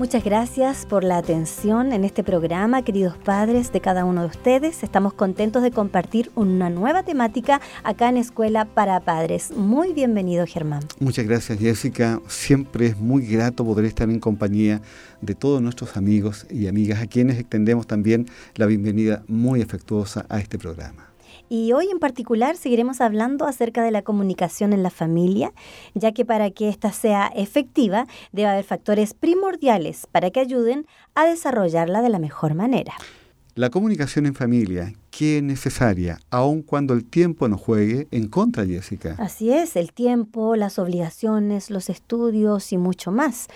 Muchas gracias por la atención en este programa, queridos padres de cada uno de ustedes. Estamos contentos de compartir una nueva temática acá en Escuela para Padres. Muy bienvenido, Germán. Muchas gracias, Jessica. Siempre es muy grato poder estar en compañía de todos nuestros amigos y amigas, a quienes extendemos también la bienvenida muy afectuosa a este programa. Y hoy en particular seguiremos hablando acerca de la comunicación en la familia, ya que para que ésta sea efectiva debe haber factores primordiales para que ayuden a desarrollarla de la mejor manera. La comunicación en familia, que es necesaria, aun cuando el tiempo nos juegue en contra, Jessica. Así es, el tiempo, las obligaciones, los estudios y mucho más.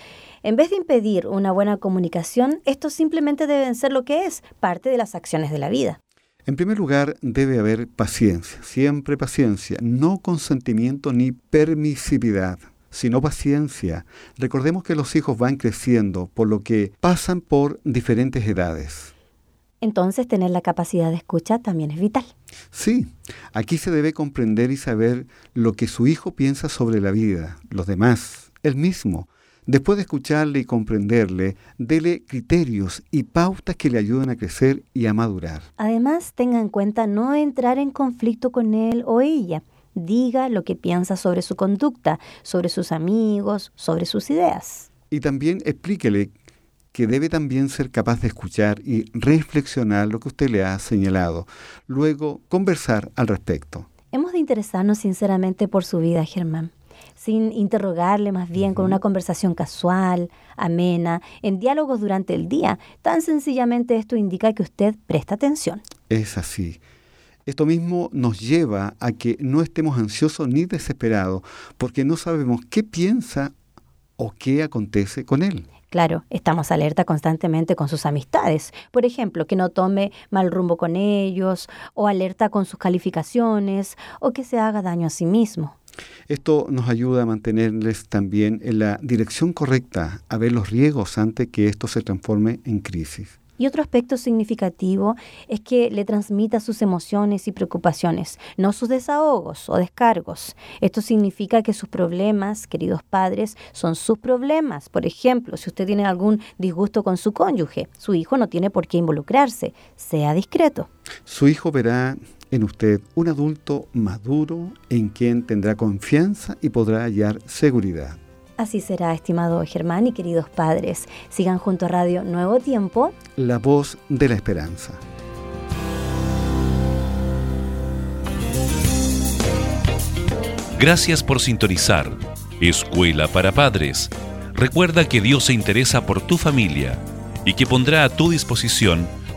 En vez de impedir una buena comunicación, estos simplemente deben ser lo que es, parte de las acciones de la vida. En primer lugar, debe haber paciencia, siempre paciencia, no consentimiento ni permisividad, sino paciencia. Recordemos que los hijos van creciendo, por lo que pasan por diferentes edades. Entonces, tener la capacidad de escucha también es vital. Sí, aquí se debe comprender y saber lo que su hijo piensa sobre la vida, los demás, él mismo, Después de escucharle y comprenderle, dele criterios y pautas que le ayuden a crecer y a madurar. Además, tenga en cuenta no entrar en conflicto con él o ella. Diga lo que piensa sobre su conducta, sobre sus amigos, sobre sus ideas. Y también explíquele que debe también ser capaz de escuchar y reflexionar lo que usted le ha señalado. Luego, conversar al respecto. Hemos de interesarnos sinceramente por su vida, Germán sin interrogarle más bien con una conversación casual, amena, en diálogos durante el día. Tan sencillamente esto indica que usted presta atención. Es así. Esto mismo nos lleva a que no estemos ansiosos ni desesperados, porque no sabemos qué piensa o qué acontece con él. Claro, estamos alerta constantemente con sus amistades. Por ejemplo, que no tome mal rumbo con ellos, o alerta con sus calificaciones, o que se haga daño a sí mismo. Esto nos ayuda a mantenerles también en la dirección correcta, a ver los riesgos antes que esto se transforme en crisis. Y otro aspecto significativo es que le transmita sus emociones y preocupaciones, no sus desahogos o descargos. Esto significa que sus problemas, queridos padres, son sus problemas. Por ejemplo, si usted tiene algún disgusto con su cónyuge, su hijo no tiene por qué involucrarse. Sea discreto. Su hijo verá en usted un adulto maduro en quien tendrá confianza y podrá hallar seguridad. Así será, estimado Germán y queridos padres. Sigan junto a Radio Nuevo Tiempo. La voz de la esperanza. Gracias por sintonizar. Escuela para Padres. Recuerda que Dios se interesa por tu familia y que pondrá a tu disposición